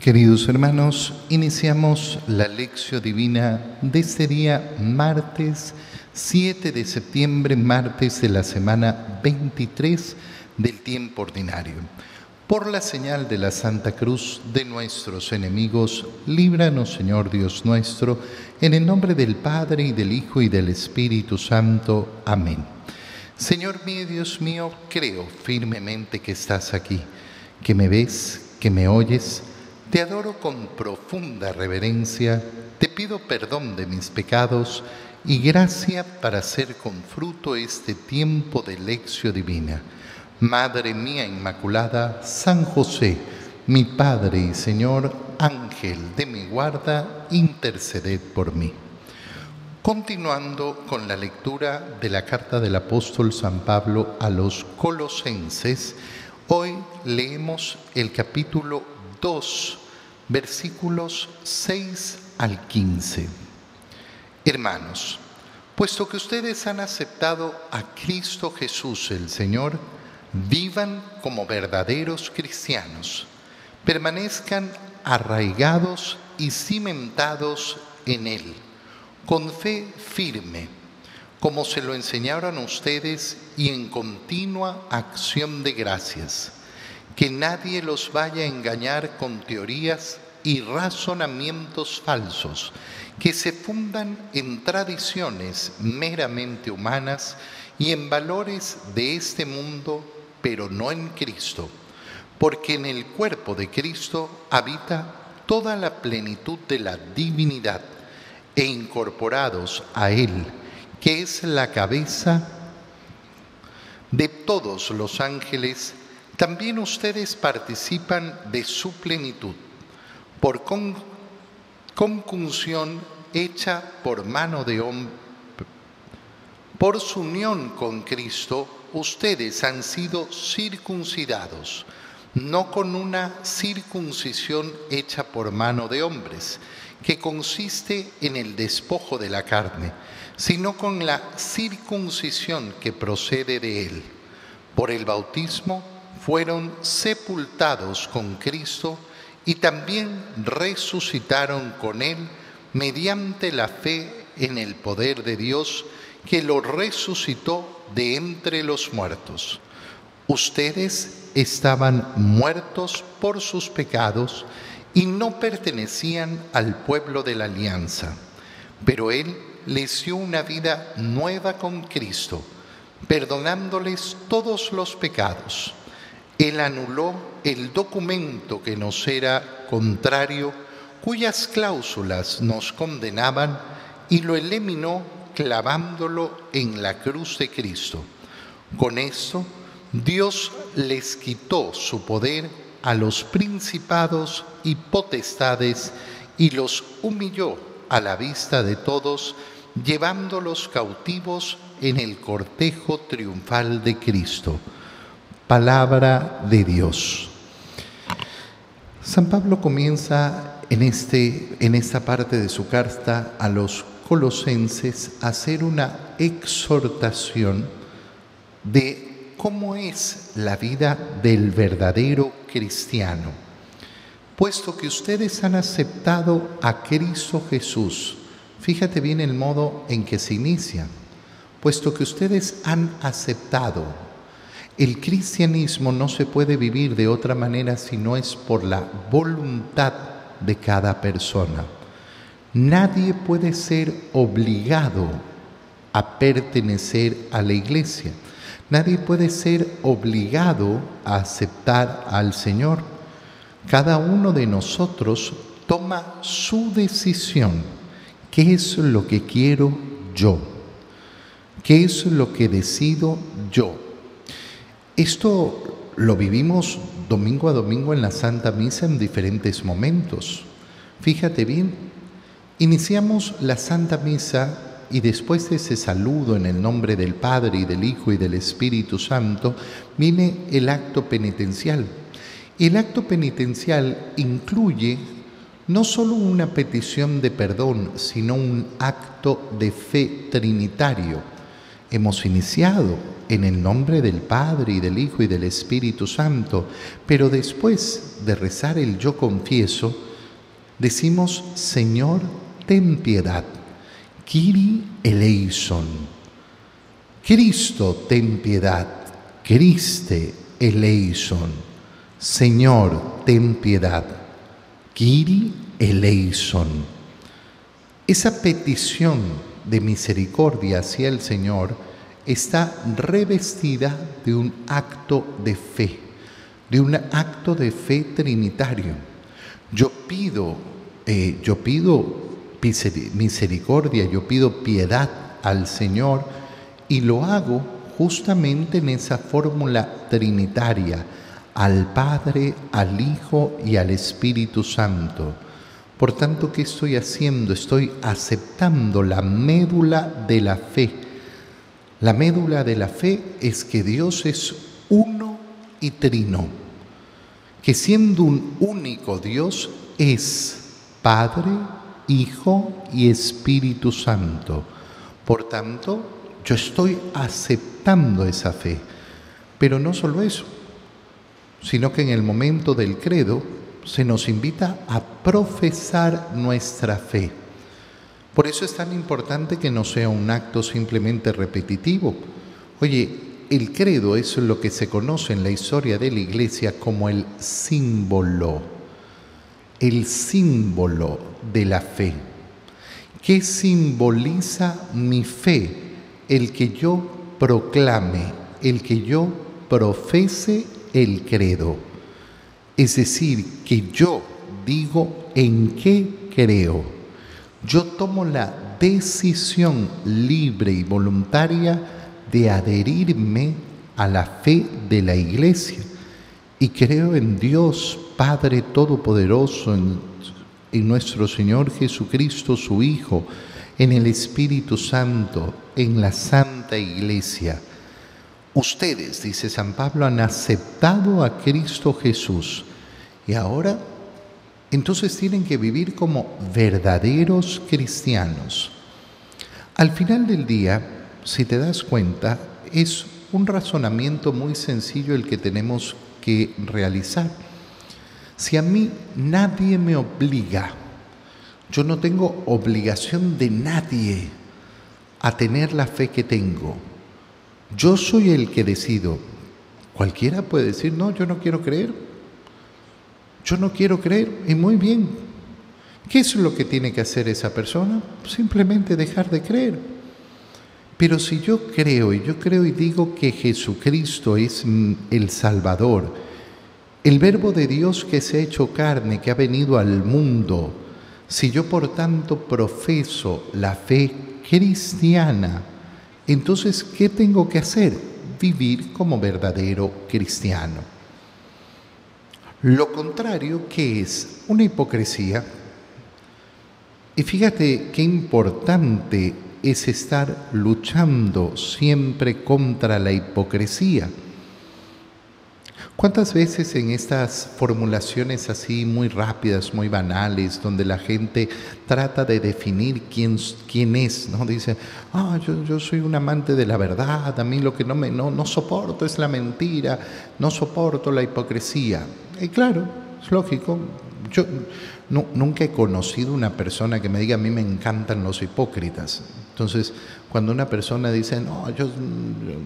Queridos hermanos, iniciamos la lección divina de este día martes 7 de septiembre, martes de la semana 23 del tiempo ordinario. Por la señal de la Santa Cruz de nuestros enemigos, líbranos Señor Dios nuestro, en el nombre del Padre y del Hijo y del Espíritu Santo. Amén. Señor mío, Dios mío, creo firmemente que estás aquí, que me ves, que me oyes te adoro con profunda reverencia, te pido perdón de mis pecados y gracia para hacer con fruto este tiempo de lección divina. Madre mía Inmaculada, San José, mi Padre y Señor, Ángel de mi guarda, interceded por mí. Continuando con la lectura de la carta del apóstol San Pablo a los colosenses, hoy leemos el capítulo 2, versículos 6 al 15. Hermanos, puesto que ustedes han aceptado a Cristo Jesús el Señor, vivan como verdaderos cristianos, permanezcan arraigados y cimentados en Él, con fe firme, como se lo enseñaron ustedes y en continua acción de gracias que nadie los vaya a engañar con teorías y razonamientos falsos que se fundan en tradiciones meramente humanas y en valores de este mundo, pero no en Cristo, porque en el cuerpo de Cristo habita toda la plenitud de la divinidad e incorporados a Él, que es la cabeza de todos los ángeles, también ustedes participan de su plenitud por concunción hecha por mano de hombre. Por su unión con Cristo, ustedes han sido circuncidados, no con una circuncisión hecha por mano de hombres, que consiste en el despojo de la carne, sino con la circuncisión que procede de él, por el bautismo fueron sepultados con Cristo y también resucitaron con Él mediante la fe en el poder de Dios que lo resucitó de entre los muertos. Ustedes estaban muertos por sus pecados y no pertenecían al pueblo de la alianza, pero Él les dio una vida nueva con Cristo, perdonándoles todos los pecados él anuló el documento que nos era contrario, cuyas cláusulas nos condenaban, y lo eliminó clavándolo en la cruz de Cristo. Con esto, Dios les quitó su poder a los principados y potestades y los humilló a la vista de todos, llevándolos cautivos en el cortejo triunfal de Cristo palabra de Dios. San Pablo comienza en, este, en esta parte de su carta a los colosenses a hacer una exhortación de cómo es la vida del verdadero cristiano. Puesto que ustedes han aceptado a Cristo Jesús, fíjate bien el modo en que se inicia, puesto que ustedes han aceptado el cristianismo no se puede vivir de otra manera si no es por la voluntad de cada persona. Nadie puede ser obligado a pertenecer a la iglesia. Nadie puede ser obligado a aceptar al Señor. Cada uno de nosotros toma su decisión. ¿Qué es lo que quiero yo? ¿Qué es lo que decido yo? Esto lo vivimos domingo a domingo en la Santa Misa en diferentes momentos. Fíjate bien, iniciamos la Santa Misa y después de ese saludo en el nombre del Padre y del Hijo y del Espíritu Santo, viene el acto penitencial. El acto penitencial incluye no solo una petición de perdón, sino un acto de fe trinitario hemos iniciado en el nombre del Padre y del Hijo y del Espíritu Santo, pero después de rezar el yo confieso, decimos, Señor, ten piedad. Kiri eleison. Cristo, ten piedad. Criste eleison. Señor, ten piedad. Kiri eleison. Esa petición de misericordia hacia el Señor está revestida de un acto de fe, de un acto de fe trinitario. Yo pido, eh, yo pido misericordia, yo pido piedad al Señor y lo hago justamente en esa fórmula trinitaria, al Padre, al Hijo y al Espíritu Santo. Por tanto, ¿qué estoy haciendo? Estoy aceptando la médula de la fe. La médula de la fe es que Dios es uno y trino, que siendo un único Dios es Padre, Hijo y Espíritu Santo. Por tanto, yo estoy aceptando esa fe. Pero no solo eso, sino que en el momento del credo se nos invita a profesar nuestra fe. Por eso es tan importante que no sea un acto simplemente repetitivo. Oye, el credo es lo que se conoce en la historia de la iglesia como el símbolo, el símbolo de la fe. ¿Qué simboliza mi fe? El que yo proclame, el que yo profese el credo. Es decir, que yo digo en qué creo. Yo tomo la decisión libre y voluntaria de adherirme a la fe de la iglesia y creo en Dios Padre Todopoderoso, en, nuestro Señor Jesucristo, su Hijo, en el Espíritu Santo, en la Santa Iglesia. Ustedes, dice San Pablo, han aceptado a Cristo Jesús y ahora, entonces tienen que vivir como verdaderos cristianos. Al final del día, si te das cuenta, es un razonamiento muy sencillo el que tenemos que realizar. Si a mí nadie me obliga, yo no tengo obligación de nadie a tener la fe que tengo. Yo soy el que decido. Cualquiera puede decir, no, yo no quiero creer. Yo no quiero creer y muy bien. ¿Qué es lo que tiene que hacer esa persona? Simplemente dejar de creer. Pero si yo creo y yo creo y digo que Jesucristo es el Salvador, el verbo de Dios que se ha hecho carne, que ha venido al mundo, si yo por tanto profeso la fe cristiana, entonces ¿qué tengo que hacer? Vivir como verdadero cristiano. Lo contrario, que es una hipocresía. Y fíjate qué importante es estar luchando siempre contra la hipocresía. ¿Cuántas veces en estas formulaciones así muy rápidas, muy banales, donde la gente trata de definir quién, quién es, ¿no? Dice, ah, yo, yo, soy un amante de la verdad, a mí lo que no, me, no, no soporto es la mentira, no soporto la hipocresía. Y claro, es lógico. Yo nunca he conocido una persona que me diga a mí me encantan los hipócritas. Entonces, cuando una persona dice, no, yo,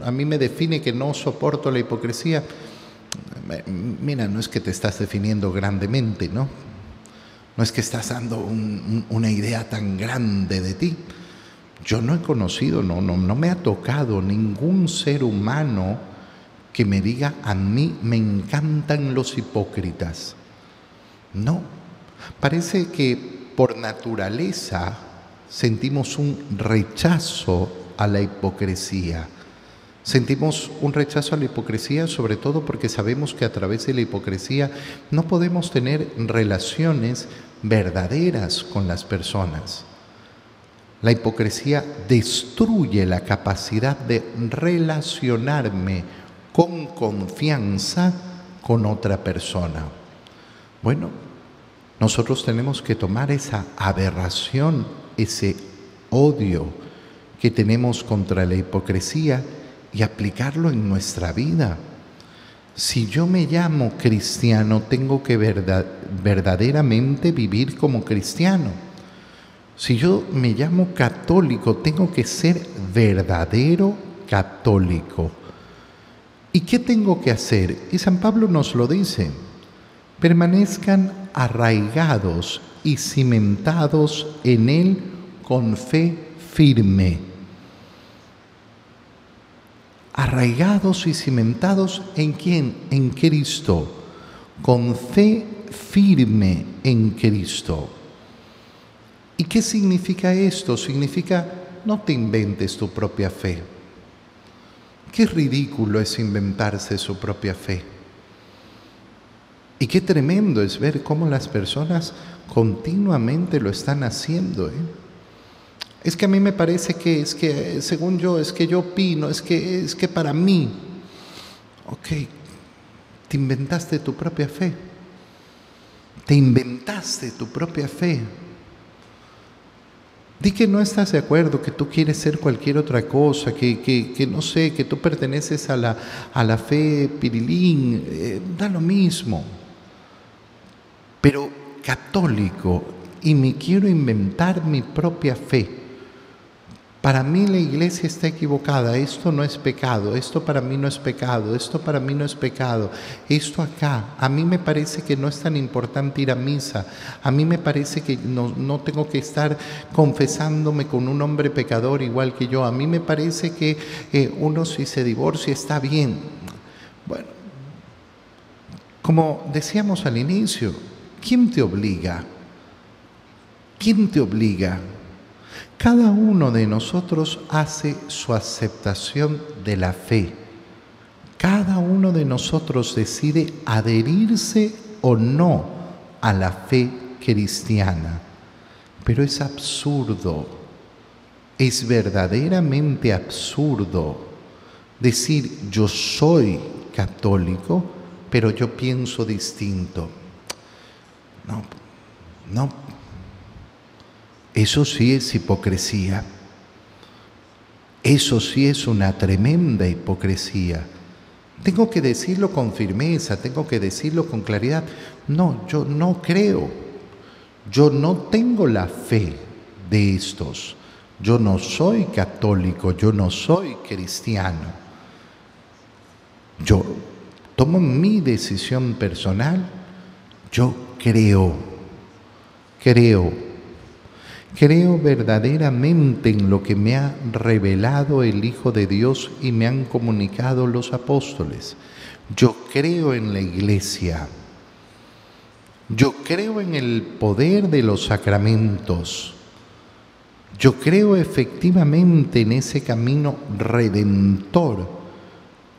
a mí me define que no soporto la hipocresía, mira, no es que te estás definiendo grandemente, ¿no? No es que estás dando una idea tan grande de ti. Yo no he conocido, no, no, no me ha tocado ningún ser humano que me diga a mí me encantan los hipócritas. No, parece que por naturaleza sentimos un rechazo a la hipocresía. Sentimos un rechazo a la hipocresía sobre todo porque sabemos que a través de la hipocresía no podemos tener relaciones verdaderas con las personas. La hipocresía destruye la capacidad de relacionarme con confianza con otra persona. Bueno, nosotros tenemos que tomar esa aberración, ese odio que tenemos contra la hipocresía y aplicarlo en nuestra vida. Si yo me llamo cristiano, tengo que verdaderamente vivir como cristiano. Si yo me llamo católico, tengo que ser verdadero católico. ¿Y qué tengo que hacer? Y San Pablo nos lo dice. Permanezcan arraigados y cimentados en Él con fe firme arraigados y cimentados en quién? En Cristo, con fe firme en Cristo. ¿Y qué significa esto? Significa no te inventes tu propia fe. Qué ridículo es inventarse su propia fe. Y qué tremendo es ver cómo las personas continuamente lo están haciendo. ¿eh? Es que a mí me parece que es que, según yo, es que yo opino, es que, es que para mí. Ok, te inventaste tu propia fe. Te inventaste tu propia fe. Di que no estás de acuerdo, que tú quieres ser cualquier otra cosa, que, que, no sé, que tú perteneces a la, a la fe pirilín, eh, da lo mismo. Pero católico, y me quiero inventar mi propia fe para mí la iglesia está equivocada, esto no es pecado, esto para mí no es pecado, esto para mí no es pecado, esto acá, a mí me parece que no es tan importante ir a misa, a mí me parece que no, tengo que estar confesándome con un hombre pecador igual que yo, a mí me parece que eh, uno si se divorcia está bien. Bueno, como decíamos al inicio, ¿quién te obliga? ¿Quién te obliga? Cada uno de nosotros hace su aceptación de la fe. Cada uno de nosotros decide adherirse o no a la fe cristiana. Pero es absurdo, es verdaderamente absurdo decir yo soy católico, pero yo pienso distinto. No, no eso sí es hipocresía. Eso sí es una tremenda hipocresía. Tengo que decirlo con firmeza, tengo que decirlo con claridad. No, yo no creo. Yo no tengo la fe de estos. Yo no soy católico, yo no soy cristiano. Yo tomo mi decisión personal, yo creo, creo Creo verdaderamente en lo que me ha revelado el Hijo de Dios y me han comunicado los apóstoles. Yo creo en la iglesia. Yo creo en el poder de los sacramentos. Yo creo efectivamente en ese camino redentor,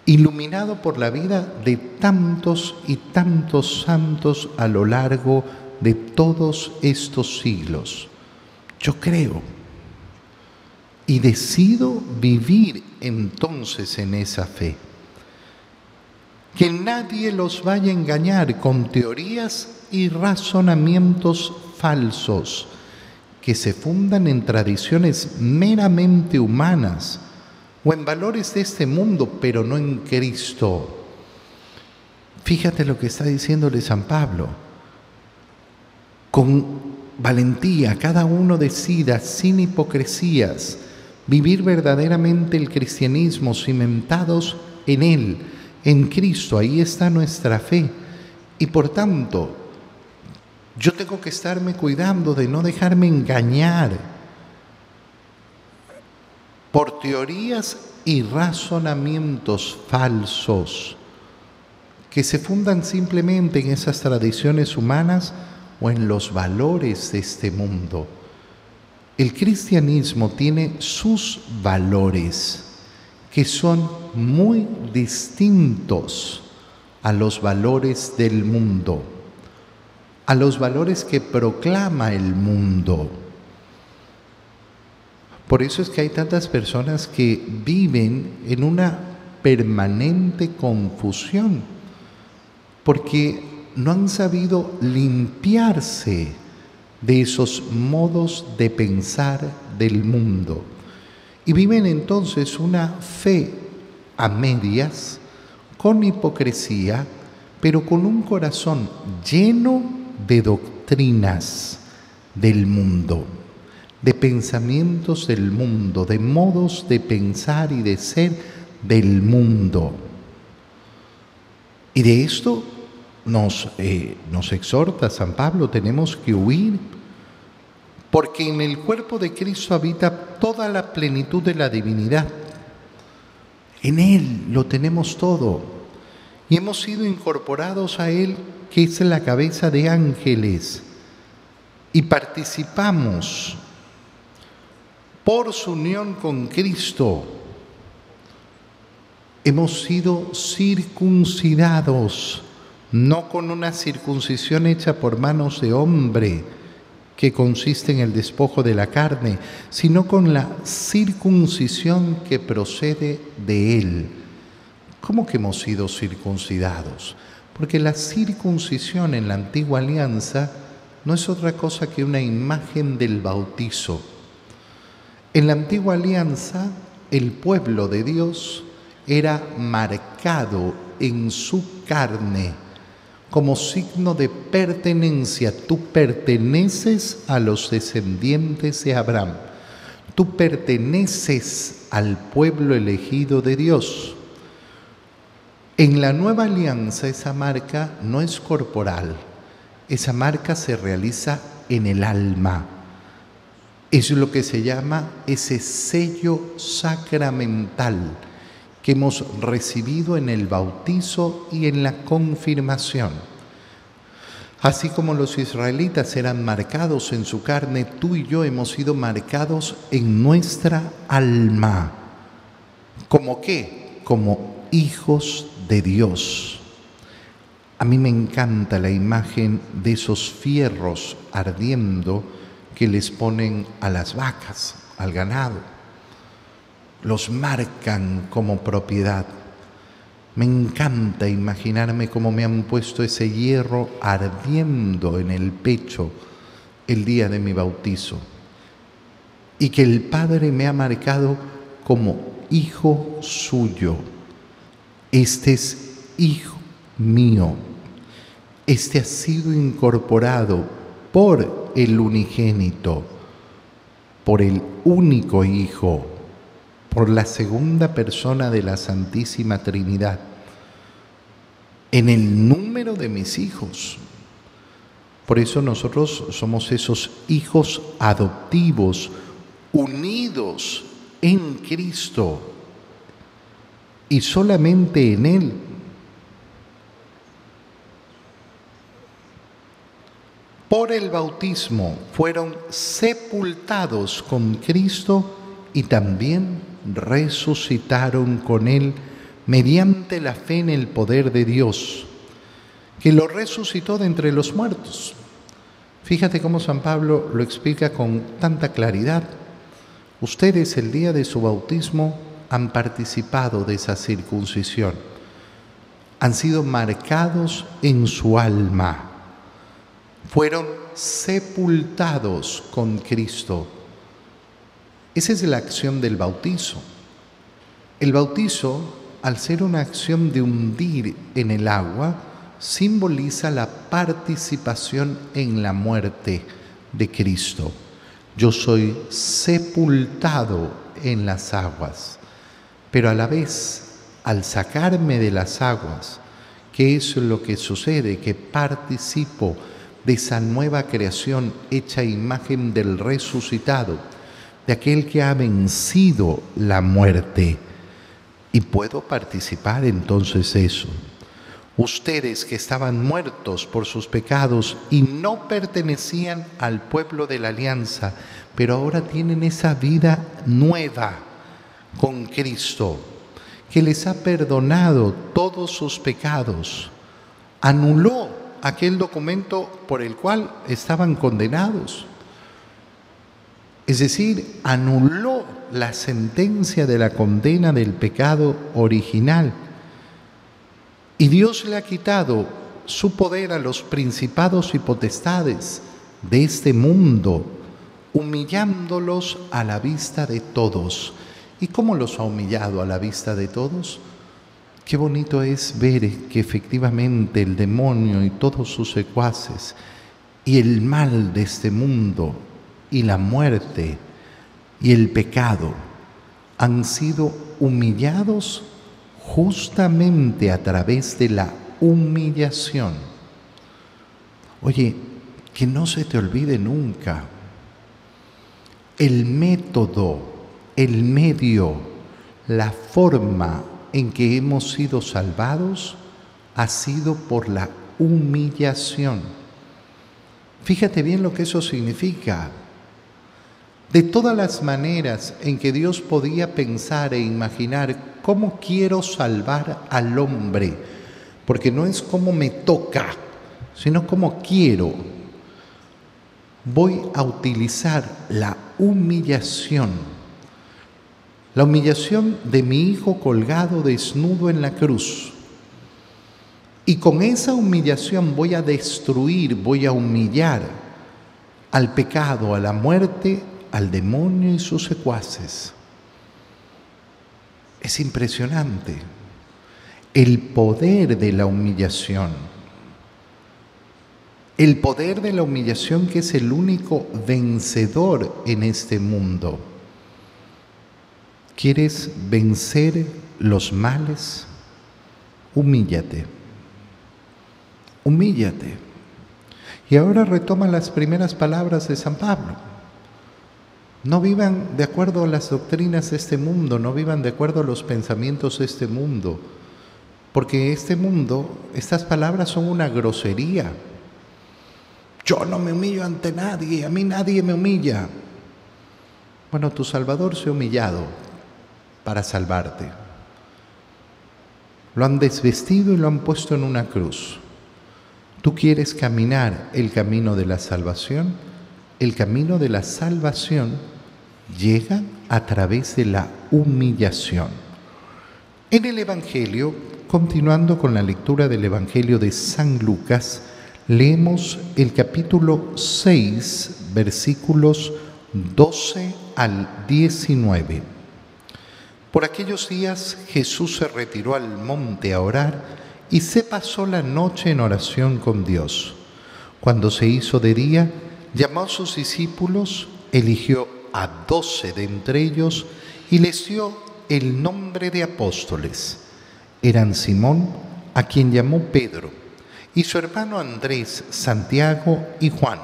iluminado por la vida de tantos y tantos santos a lo largo de todos estos siglos. Yo creo. Y decido vivir entonces en esa fe. Que nadie los vaya a engañar con teorías y razonamientos falsos que se fundan en tradiciones meramente humanas o en valores de este mundo, pero no en Cristo. Fíjate lo que está diciéndole San Pablo. Con valentía, cada uno decida sin hipocresías vivir verdaderamente el cristianismo cimentados en Él, en Cristo, ahí está nuestra fe. Y por tanto, yo tengo que estarme cuidando de no dejarme engañar por teorías y razonamientos falsos que se fundan simplemente en esas tradiciones humanas o en los valores de este mundo. El cristianismo tiene sus valores que son muy distintos a los valores del mundo, a los valores que proclama el mundo. Por eso es que hay tantas personas que viven en una permanente confusión, porque no han sabido limpiarse de esos modos de pensar del mundo. Y viven entonces una fe a medias, con hipocresía, pero con un corazón lleno de doctrinas del mundo, de pensamientos del mundo, de modos de pensar y de ser del mundo. Y de esto nos, eh, nos exhorta San Pablo, tenemos que huir, porque en el cuerpo de Cristo habita toda la plenitud de la divinidad. En Él lo tenemos todo. Y hemos sido incorporados a Él, que es la cabeza de ángeles. Y participamos por su unión con Cristo. Hemos sido circuncidados no con una circuncisión hecha por manos de hombre, que consiste en el despojo de la carne, sino con la circuncisión que procede de Él. ¿Cómo que hemos sido circuncidados? Porque la circuncisión en la antigua alianza no es otra cosa que una imagen del bautizo. En la antigua alianza, el pueblo de Dios era marcado en su carne como signo de pertenencia. Tú perteneces a los descendientes de Abraham. Tú perteneces al pueblo elegido de Dios. En la nueva alianza esa marca no es corporal, esa marca se realiza en el alma. Es lo que se llama ese sello sacramental que hemos recibido en el bautizo y en la confirmación. Así como los israelitas eran marcados en su carne, tú y yo hemos sido marcados en nuestra alma. ¿Como qué? Como hijos de Dios. A mí me encanta la imagen de esos fierros ardiendo que les ponen a las vacas, al ganado los marcan como propiedad. Me encanta imaginarme cómo me han puesto ese hierro ardiendo en el pecho el día de mi bautizo y que el Padre me ha marcado como hijo suyo. Este es hijo mío. Este ha sido incorporado por el unigénito, por el único Hijo por la segunda persona de la Santísima Trinidad, en el número de mis hijos. Por eso nosotros somos esos hijos adoptivos, unidos en Cristo y solamente en Él. Por el bautismo fueron sepultados con Cristo y también resucitaron con Él mediante la fe en el poder de Dios, que lo resucitó de entre los muertos. Fíjate cómo San Pablo lo explica con tanta claridad. Ustedes el día de su bautismo han participado de esa circuncisión, han sido marcados en su alma, fueron sepultados con Cristo esa es la acción del bautizo. El bautizo, al ser una acción de hundir en el agua, simboliza la participación en la muerte de Cristo. Yo soy sepultado en las aguas, pero a la vez, al sacarme de las aguas, ¿qué es lo que sucede? Que participo de esa nueva creación hecha imagen del resucitado de aquel que ha vencido la muerte. Y puedo participar entonces eso. Ustedes que estaban muertos por sus pecados y no pertenecían al pueblo de la alianza, pero ahora tienen esa vida nueva con Cristo, que les ha perdonado todos sus pecados, anuló aquel documento por el cual estaban condenados es decir, anuló la sentencia de la condena del pecado original. Y Dios le ha quitado su poder a los principados y potestades de este mundo, humillándolos a la vista de todos. ¿Y cómo los ha humillado a la vista de todos? Qué bonito es ver que efectivamente el demonio y todos sus secuaces y el mal de este mundo y la muerte y el pecado han sido humillados justamente a través de la humillación. Oye, que no se te olvide nunca el método, el medio, la forma en que hemos sido salvados ha sido por la humillación. Fíjate bien lo que eso significa. De todas las maneras en que Dios podía pensar e imaginar cómo quiero salvar al hombre, porque no es como me toca, sino como quiero, voy a utilizar la humillación, la humillación de mi hijo colgado desnudo en la cruz. Y con esa humillación voy a destruir, voy a humillar al pecado, a la muerte al demonio y sus secuaces. Es impresionante el poder de la humillación. El poder de la humillación que es el único vencedor en este mundo. ¿Quieres vencer los males? Humíllate. Humíllate. Y ahora retoma las primeras palabras de San Pablo. No vivan de acuerdo a las doctrinas de este mundo, no vivan de acuerdo a los pensamientos de este mundo, porque este mundo, estas palabras son una grosería. Yo no me humillo ante nadie, a mí nadie me humilla. Bueno, tu Salvador se ha humillado para salvarte. Lo han desvestido y lo han puesto en una cruz. ¿Tú quieres caminar el camino de la salvación? El camino de la salvación llega a través de la humillación. En el Evangelio, continuando con la lectura del Evangelio de San Lucas, leemos el capítulo 6, versículos 12 al 19. Por aquellos días Jesús se retiró al monte a orar y se pasó la noche en oración con Dios. Cuando se hizo de día, llamó a sus discípulos, eligió a doce de entre ellos y les dio el nombre de apóstoles. Eran Simón, a quien llamó Pedro, y su hermano Andrés, Santiago y Juan,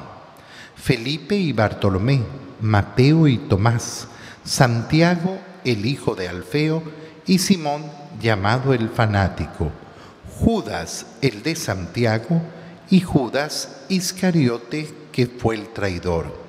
Felipe y Bartolomé, Mateo y Tomás, Santiago el hijo de Alfeo y Simón llamado el fanático, Judas el de Santiago y Judas Iscariote que fue el traidor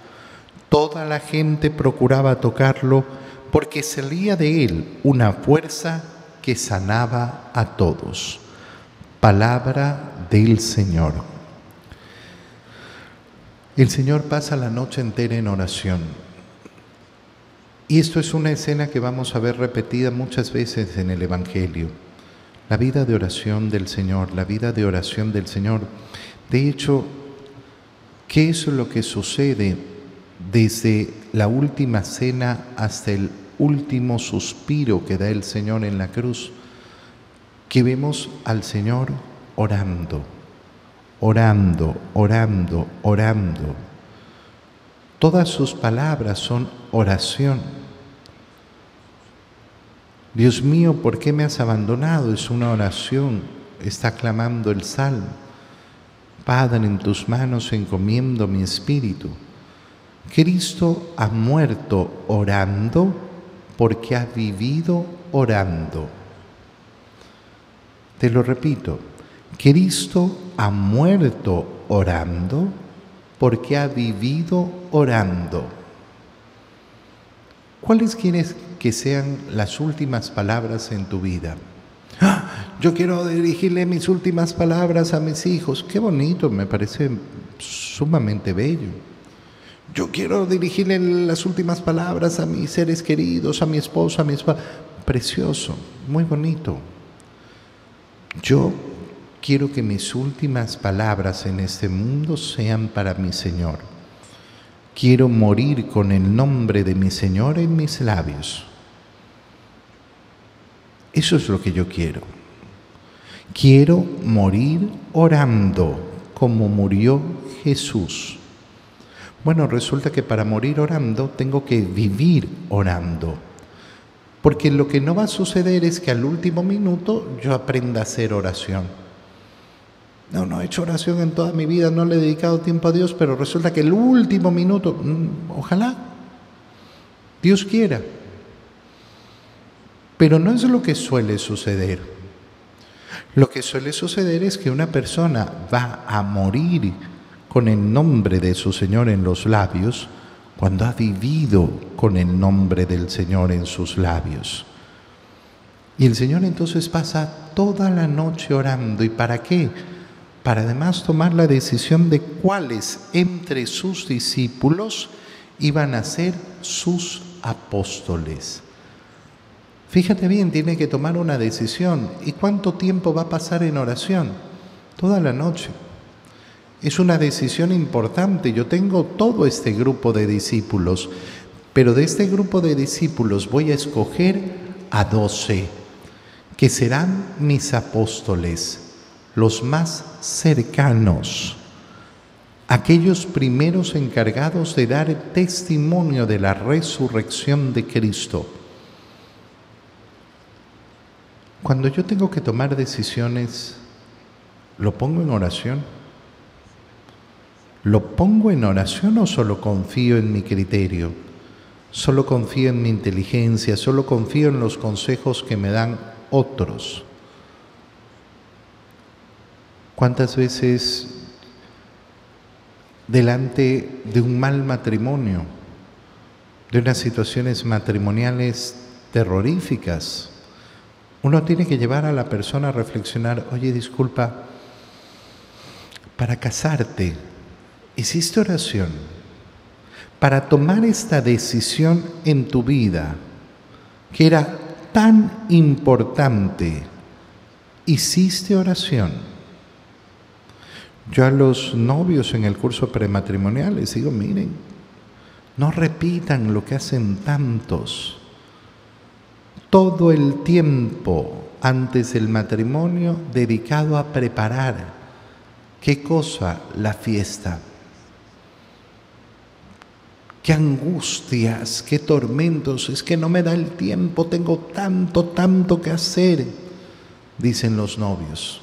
Toda la gente procuraba tocarlo porque salía de él una fuerza que sanaba a todos. Palabra del Señor. El Señor pasa la noche entera en oración. Y esto es una escena que vamos a ver repetida muchas veces en el Evangelio. La vida de oración del Señor, la vida de oración del Señor. De hecho, ¿qué es lo que sucede desde la última cena hasta el último suspiro que da el Señor en la cruz, que vemos al Señor orando, orando, orando, orando. Todas sus palabras son oración. Dios mío, ¿por qué me has abandonado? Es una oración, está clamando el salmo. Padre, en tus manos encomiendo mi espíritu. Cristo ha muerto orando porque ha vivido orando. Te lo repito, Cristo ha muerto orando porque ha vivido orando. ¿Cuáles quieres que sean las últimas palabras en tu vida? ¡Ah! Yo quiero dirigirle mis últimas palabras a mis hijos. Qué bonito, me parece sumamente bello. Yo quiero dirigirle las últimas palabras a mis seres queridos, a mi esposa, a mi esposa. Precioso, muy bonito. Yo quiero que mis últimas palabras en este mundo sean para mi Señor. Quiero morir con el nombre de mi Señor en mis labios. Eso es lo que yo quiero. Quiero morir orando como murió Jesús. Bueno, resulta que para morir orando tengo que vivir orando. Porque lo que no va a suceder es que al último minuto yo aprenda a hacer oración. No, no he hecho oración en toda mi vida, no le he dedicado tiempo a Dios, pero resulta que el último minuto, mm, ojalá, Dios quiera. Pero no es lo que suele suceder. Lo que suele suceder es que una persona va a morir con el nombre de su Señor en los labios cuando ha vivido con el nombre del Señor en sus labios. Y el Señor entonces pasa toda la noche orando. ¿Y para qué? Para además tomar la decisión de cuáles entre sus discípulos iban a ser sus apóstoles. Fíjate bien, tiene que tomar una decisión. ¿Y cuánto tiempo va a pasar en oración? Toda la noche. Es una decisión importante. Yo tengo todo este grupo de discípulos, pero de este grupo de discípulos voy a escoger a doce, que serán mis apóstoles, los más cercanos, aquellos primeros encargados de dar testimonio de la resurrección de Cristo. Cuando yo tengo que tomar decisiones, ¿lo pongo en oración? ¿Lo pongo en oración o solo confío en mi criterio? Solo confío en mi inteligencia, solo confío en los consejos que me dan otros. ¿Cuántas veces delante de un mal matrimonio, de unas situaciones matrimoniales terroríficas, uno tiene que llevar a la persona a reflexionar, oye, disculpa, para casarte, hiciste oración para tomar esta decisión en tu vida que era tan importante, hiciste oración. Yo a los novios en el curso prematrimonial les digo, miren, no repitan lo que hacen tantos. Todo el tiempo antes del matrimonio dedicado a preparar. ¿Qué cosa? La fiesta qué angustias, qué tormentos, es que no me da el tiempo, tengo tanto, tanto que hacer, dicen los novios.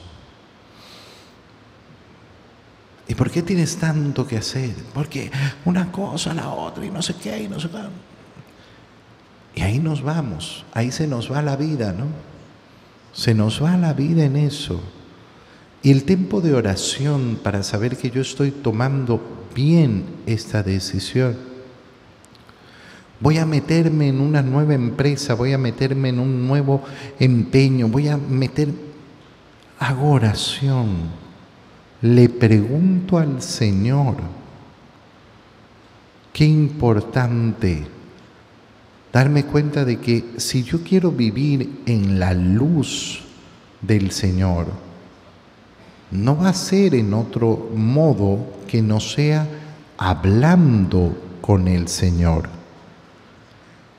¿Y por qué tienes tanto que hacer? Porque una cosa, la otra, y no sé qué, y no sé qué. Y ahí nos vamos, ahí se nos va la vida, ¿no? Se nos va la vida en eso. Y el tiempo de oración para saber que yo estoy tomando bien esta decisión Voy a meterme en una nueva empresa, voy a meterme en un nuevo empeño, voy a meter... Hago oración. Le pregunto al Señor, qué importante darme cuenta de que si yo quiero vivir en la luz del Señor, no va a ser en otro modo que no sea hablando con el Señor.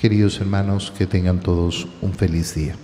Queridos hermanos, que tengan todos un feliz día.